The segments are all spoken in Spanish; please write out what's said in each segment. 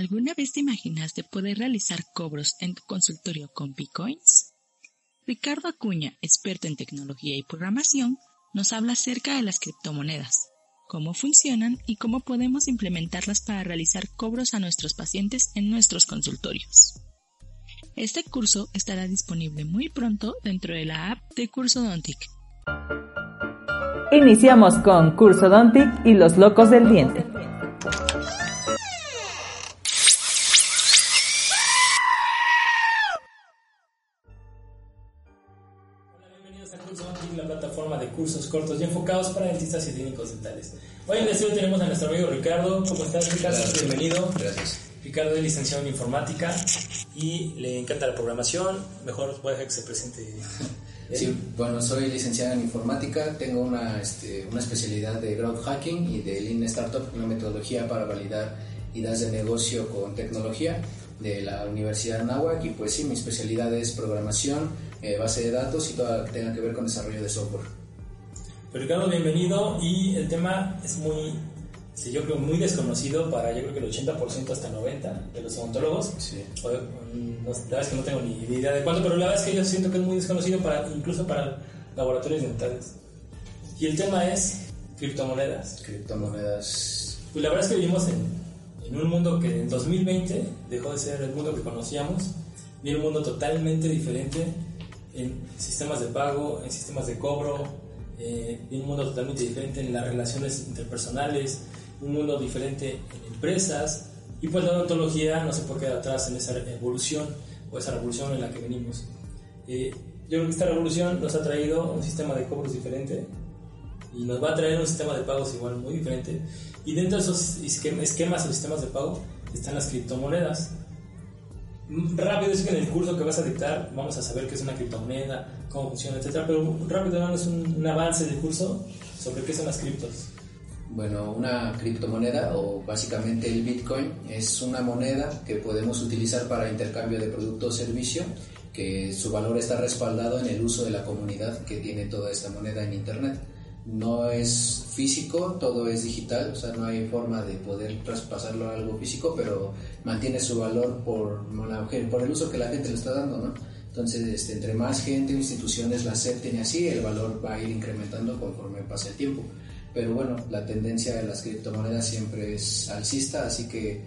¿Alguna vez te imaginaste poder realizar cobros en tu consultorio con bitcoins? Ricardo Acuña, experto en tecnología y programación, nos habla acerca de las criptomonedas, cómo funcionan y cómo podemos implementarlas para realizar cobros a nuestros pacientes en nuestros consultorios. Este curso estará disponible muy pronto dentro de la app de Cursodontic. Iniciamos con Cursodontic y los locos del diente. Dentistas y clínicos dentales. Hoy en el estudio tenemos a nuestro amigo Ricardo. ¿Cómo estás, Ricardo? Bienvenido. Gracias. Ricardo es licenciado en informática y le encanta la programación. Mejor voy a dejar que se presente. Sí, bueno, soy licenciado en informática, tengo una, este, una especialidad de growth hacking y de Lean Startup, una metodología para validar ideas de negocio con tecnología de la Universidad de Anáhuac y pues sí, mi especialidad es programación, eh, base de datos y todo lo que tenga que ver con desarrollo de software. Ricardo, bienvenido y el tema es muy, yo creo, muy desconocido para, yo creo que el 80% hasta el 90% de los odontólogos. Sí. Mm, la verdad es que no tengo ni idea de cuánto, pero la verdad es que yo siento que es muy desconocido para, incluso para laboratorios dentales. Y el tema es criptomonedas. Criptomonedas. Pues la verdad es que vivimos en, en un mundo que en 2020 dejó de ser el mundo que conocíamos, viene un mundo totalmente diferente en sistemas de pago, en sistemas de cobro, eh, un mundo totalmente diferente en las relaciones interpersonales, un mundo diferente en empresas, y pues la odontología no se puede quedar atrás en esa evolución o esa revolución en la que venimos. Eh, yo creo que esta revolución nos ha traído un sistema de cobros diferente y nos va a traer un sistema de pagos igual muy diferente. Y dentro de esos esquemas o sistemas de pago están las criptomonedas. Rápido es que en el curso que vas a dictar vamos a saber qué es una criptomoneda, cómo funciona, etcétera, pero rápido danos un, un avance del curso sobre qué son las criptos. Bueno, una criptomoneda o básicamente el Bitcoin es una moneda que podemos utilizar para intercambio de producto o servicio, que su valor está respaldado en el uso de la comunidad que tiene toda esta moneda en Internet no es físico, todo es digital, o sea, no hay forma de poder traspasarlo a algo físico, pero mantiene su valor por, por el uso que la gente le está dando, ¿no? Entonces, este, entre más gente instituciones la acepten y así, el valor va a ir incrementando conforme pase el tiempo. Pero bueno, la tendencia de las criptomonedas siempre es alcista, así que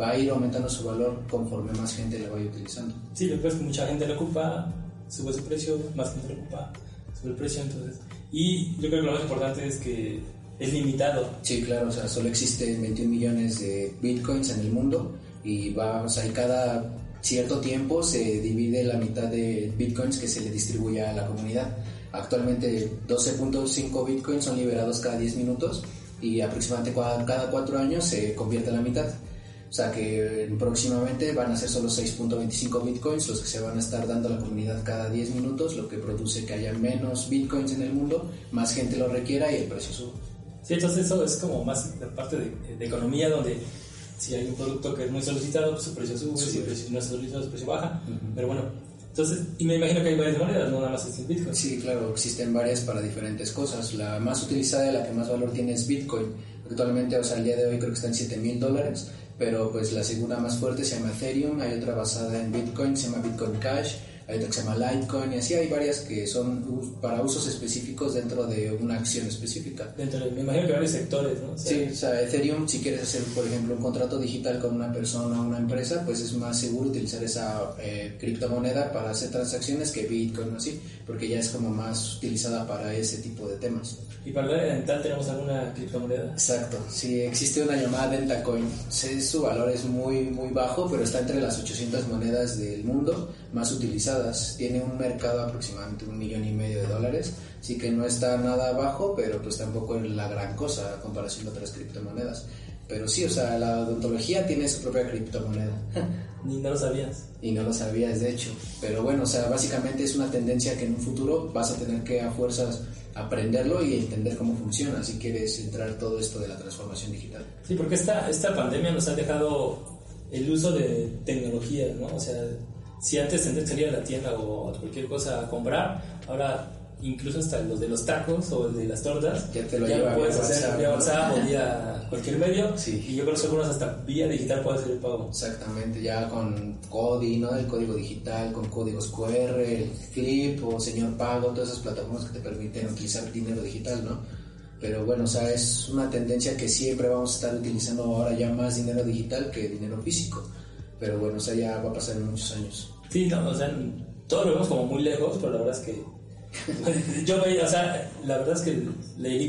va a ir aumentando su valor conforme más gente la vaya utilizando. Sí, después que mucha gente la ocupa, sube su precio, más gente la ocupa, sube el precio, entonces y yo creo que lo más importante es que es limitado. Sí, claro, o sea, solo existen 21 millones de bitcoins en el mundo y va, o sea, y cada cierto tiempo se divide la mitad de bitcoins que se le distribuye a la comunidad. Actualmente 12.5 bitcoins son liberados cada 10 minutos y aproximadamente cada 4 años se convierte en la mitad. O sea que próximamente van a ser solo 6.25 bitcoins los que se van a estar dando a la comunidad cada 10 minutos, lo que produce que haya menos bitcoins en el mundo, más gente lo requiera y el precio sube. Sí, entonces eso es como más de parte de, economía donde si hay un producto que es muy solicitado, pues su precio sube, si no es solicitado, su precio baja. Pero bueno, entonces, y me imagino que hay varias monedas, no nada más es Bitcoin. Sí, claro, existen varias para diferentes cosas. La más utilizada y la que más valor tiene es Bitcoin. Actualmente, o sea, al día de hoy creo que está en 7 mil dólares pero pues la segunda más fuerte se llama Ethereum, hay otra basada en Bitcoin, se llama Bitcoin Cash, hay otra que se llama Litecoin y así hay varias que son para usos específicos dentro de una acción específica. Dentro de, me imagino que varios sectores, ¿no? sí, o sea, Ethereum, si quieres hacer, por ejemplo, un contrato digital con una persona o una empresa, pues es más seguro utilizar esa eh, criptomoneda para hacer transacciones que Bitcoin o así, porque ya es como más utilizada para ese tipo de temas. ¿Y para el dental tenemos alguna criptomoneda? Exacto, sí, existe una llamada Dentacoin. Su valor es muy, muy bajo, pero está entre las 800 monedas del mundo más utilizadas. Tiene un mercado aproximadamente un millón y medio de dólares, así que no está nada bajo, pero pues tampoco es la gran cosa a comparación de otras criptomonedas. Pero sí, o sea, la odontología tiene su propia criptomoneda. Ni no lo sabías. Y no lo sabías, de hecho. Pero bueno, o sea, básicamente es una tendencia que en un futuro vas a tener que a fuerzas aprenderlo y entender cómo funciona si quieres entrar todo esto de la transformación digital. Sí, porque esta, esta pandemia nos ha dejado el uso de tecnología, ¿no? O sea, si antes tendrías que salir a la tienda o a cualquier cosa a comprar, ahora incluso hasta los de los tacos o de las tortas, Ya te lo ya lleva lo puedes hacer vía. WhatsApp o vía cualquier medio. Sí. Y yo creo que algunos hasta vía digital puede hacer el pago. Exactamente, ya con CODI, ¿no? El código digital, con códigos QR, el Flip o Señor Pago, todas esas plataformas que te permiten utilizar dinero digital, ¿no? Pero bueno, o sea, es una tendencia que siempre vamos a estar utilizando ahora ya más dinero digital que dinero físico. Pero bueno, o sea, ya va a pasar en muchos años. Sí, no, o sea, todos lo vemos como muy lejos, pero la verdad es que yo veía, o sea, la verdad es que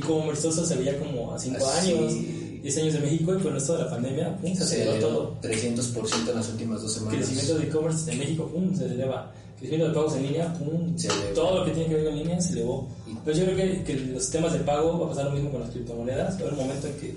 todo eso se veía como a 5 Así. años, 10 años de México y con esto de la pandemia, pum, se aceleró todo. 300% en las últimas dos semanas. Crecimiento de e-commerce en México, pum, se eleva. Crecimiento de pagos en línea, pum, Se todo lo que tiene que ver con línea se elevó. Pero yo creo que, que los sistemas de pago va a pasar lo mismo con las criptomonedas. Va a haber un momento en que,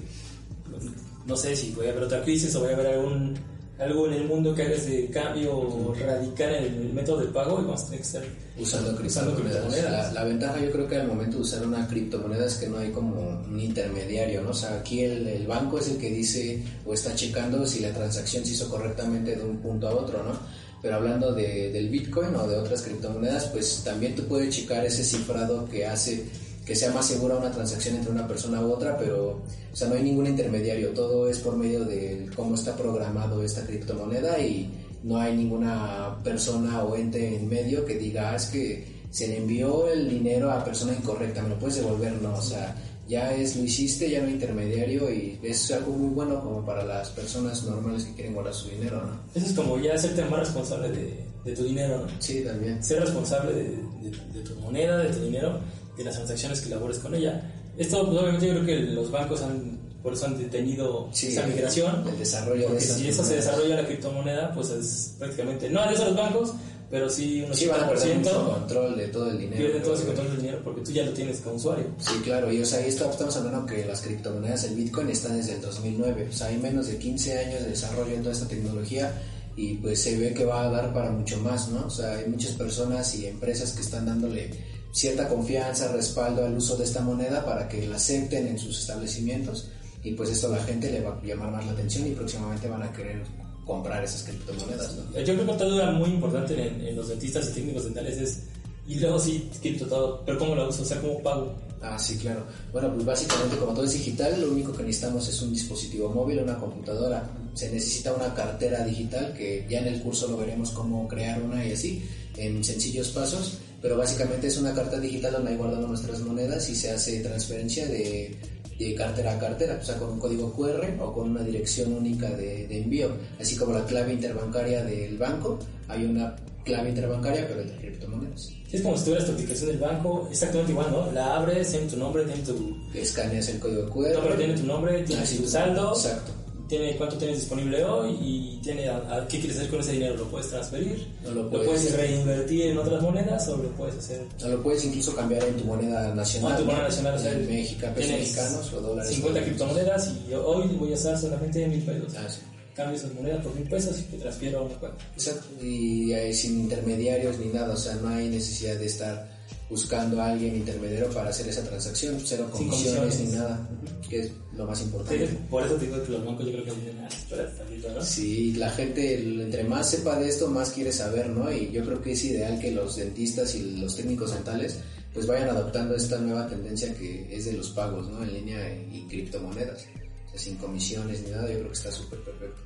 no sé si voy a haber otra crisis o voy a haber algún, algo en el mundo que haga ese cambio radical en el método de pago y vamos a tener que estar usando Usando criptomonedas. criptomonedas. La, la ventaja yo creo que al momento de usar una criptomoneda es que no hay como un intermediario, ¿no? O sea, aquí el, el banco es el que dice o está checando si la transacción se hizo correctamente de un punto a otro, ¿no? Pero hablando de, del Bitcoin o de otras criptomonedas, pues también tú puedes checar ese cifrado que hace que sea más segura una transacción entre una persona u otra, pero o sea, no hay ningún intermediario, todo es por medio de cómo está programado esta criptomoneda y no hay ninguna persona o ente en medio que diga, "Ah, es que se le envió el dinero a persona incorrecta, me lo puedes devolver, no, o sea, ya es, lo hiciste, ya no hay intermediario y es algo muy bueno como para las personas normales que quieren guardar su dinero, ¿no? Eso es como ya hacerte más responsable de, de tu dinero, ¿no? Sí, también. Ser responsable de, de- de tu moneda, de tu dinero, de las transacciones que labores con ella. Esto, pues, obviamente, yo creo que los bancos han, por eso han detenido Sí, esa migración. el desarrollo de Porque esas si eso se desarrolla la criptomoneda, pues es prácticamente, no a los bancos, pero sí un Sí, van a perder mucho 80% control de todo el dinero. pierden todo ese control del dinero porque tú ya lo tienes como usuario. Sí, claro, y o sea, está- estamos hablando que las criptomonedas, el Bitcoin está desde el 2009, o sea, hay menos de 15 años de desarrollo en toda esta tecnología y pues se ve que va a dar para mucho más, ¿no? O sea, hay muchas personas y empresas que están dándole cierta confianza, respaldo al uso de esta moneda para que la acepten en sus establecimientos y pues esto a la gente le va a llamar más la atención y próximamente van a querer comprar esas criptomonedas, ¿no? Yo creo que otra duda muy importante en, en los dentistas y técnicos dentales es, y luego sí, cripto todo, pero ¿cómo lo uso? O sea, ¿cómo pago? Ah, sí, claro. Bueno, pues básicamente como todo es digital, lo único que necesitamos es un dispositivo móvil, una computadora. Se necesita una cartera digital, que ya en el curso lo veremos cómo crear una y así, en sencillos pasos. Pero básicamente es una carta digital donde ahí guardamos nuestras monedas y se hace transferencia de, de cartera a cartera, o sea, con un código QR o con una dirección única de, de envío. Así como la clave interbancaria del banco, hay una clave interbancaria, pero de criptomonedas. Es como si tuvieras tu aplicación del banco, exactamente igual, ¿no? La abres, tiene tu nombre, tiene tu... Escaneas el código QR. No, pero tiene tu nombre, tiene tu saldo, Exacto. Tiene cuánto tienes disponible hoy y tiene a, a- qué quieres hacer con ese dinero. ¿Lo puedes transferir? No lo ¿Lo puedes- puedes reinvertir en otras monedas o lo puedes hacer? O lo puedes incluso cambiar en tu moneda nacional. Ah, tu moneda nacional, o sea, En México, pesos mexicanos o dólares. 50 criptomonedas y yo hoy voy a usar solamente mil pesos. Ah, sí. Cambio esas monedas por mil pesos y te transfiero a una cuenta. Exacto. Y eh, sin intermediarios ni nada, o sea, no hay necesidad de estar buscando a alguien intermediario para hacer esa transacción, cero comisiones, comisiones. ni nada, que es lo más Sí, importante. Por eso te digo que los bancos yo creo que dicen, ah, ¿no? Sí, la gente, entre más sepa de esto, más quiere saber, ¿no? Y yo creo que es ideal que los dentistas y los técnicos dentales pues vayan adoptando esta nueva tendencia que es de los pagos, ¿no? En línea y criptomonedas. O sea, sin comisiones ni nada, yo creo que está súper perfecto.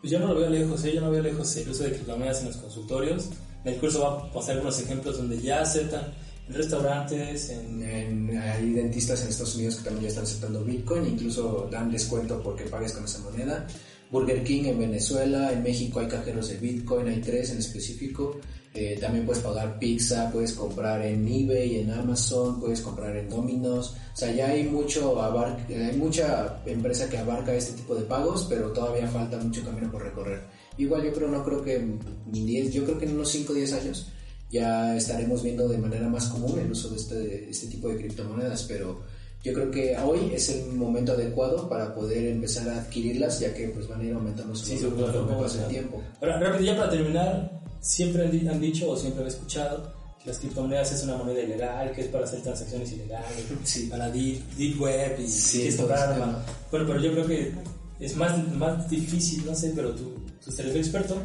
Pues yo no lo veo lejos, ¿eh? yo no veo lejos el uso de criptomonedas en los consultorios. En el curso va a pasar algunos ejemplos donde ya aceptan en restaurantes, en... En- hay dentistas en Estados Unidos que también ya están aceptando Bitcoin, incluso dan descuento porque pagues con esa moneda. Burger King en Venezuela, en México hay cajeros de Bitcoin, hay tres en específico. Eh, también puedes pagar pizza, puedes comprar en eBay, en Amazon, puedes comprar en Domino's. O sea, ya hay mucho abar- hay mucha empresa que abarca este tipo de pagos, pero todavía falta mucho camino por recorrer. Igual yo creo, no creo que en 10, yo creo que en unos 5 o 10 años ya estaremos viendo de manera más común el uso de este, este tipo de criptomonedas, pero yo creo que hoy es el momento adecuado para poder empezar a adquirirlas, ya que pues van a ir aumentando su Sí, valor conforme pasa el tiempo. Ahora, rápido, ya para terminar, siempre han, di- han dicho o siempre he escuchado que las criptomonedas es una moneda ilegal, que es para hacer transacciones ilegales, Sí. para deep, deep web y Sí, arma. tema. Bueno, pero yo creo que es más, más difícil, no sé, pero tú, tú eres el experto,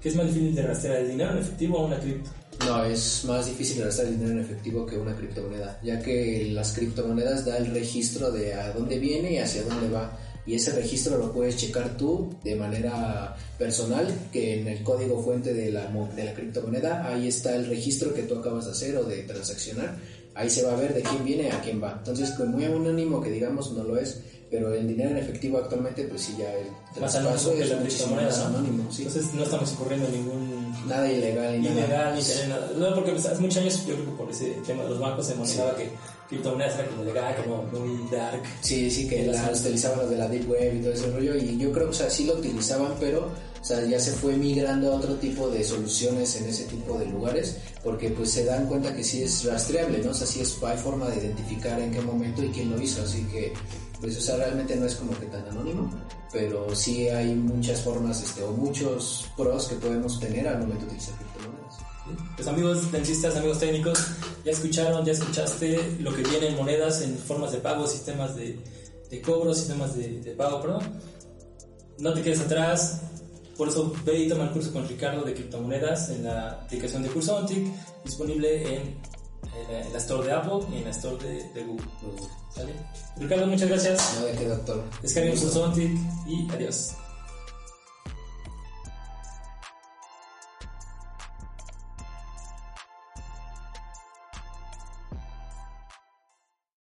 que es más difícil de rastrear el dinero en efectivo a una cripto. No, es más difícil gastar dinero en efectivo que una criptomoneda, ya que las criptomonedas da el registro de a dónde viene y hacia dónde va. Y ese registro lo puedes checar tú de manera personal, que en el código fuente de la, de la criptomoneda, ahí está el registro que tú acabas de hacer o de transaccionar. Ahí se va a ver de quién viene a quién va. Entonces, pues muy anónimo que digamos no lo es, pero el dinero en efectivo actualmente, pues sí, ya el traspaso es muchísimo más anónimo. ¿sí? Entonces no estamos incurriendo ningún nada ilegal ni ilegal nada. ni tener nada. No, porque pues, hace muchos años yo creo que por ese tema de los bancos se manejaba que criptomonedas era como legal, como muy dark. Sí, sí, que las utilizaban los de la Deep Web y todo ese rollo. Y yo creo que o sea, sí lo utilizaban, pero o sea, ya se fue migrando a otro tipo de soluciones en ese tipo de lugares, porque pues se dan cuenta que sí es rastreable, ¿no? O sea, sí es, hay forma de identificar en qué momento y quién lo hizo, así que pues o sea, realmente no es como que tan anónimo, pero sí hay muchas formas este, o muchos pros que podemos tener al momento de utilizar criptomonedas. Pues amigos dentistas, amigos técnicos, ya escucharon, ya escuchaste lo que viene en monedas, en formas de pago, sistemas de, de cobro, sistemas de, de, pago, perdón. No te quedes atrás, por eso ve y toma el curso con Ricardo de criptomonedas en la aplicación de Cursontic, disponible en, en, la store de Apple y en la store de, de Google. ¿Sale? Ricardo, muchas gracias. No, de qué, doctor. Descarguen Cursontic y adiós.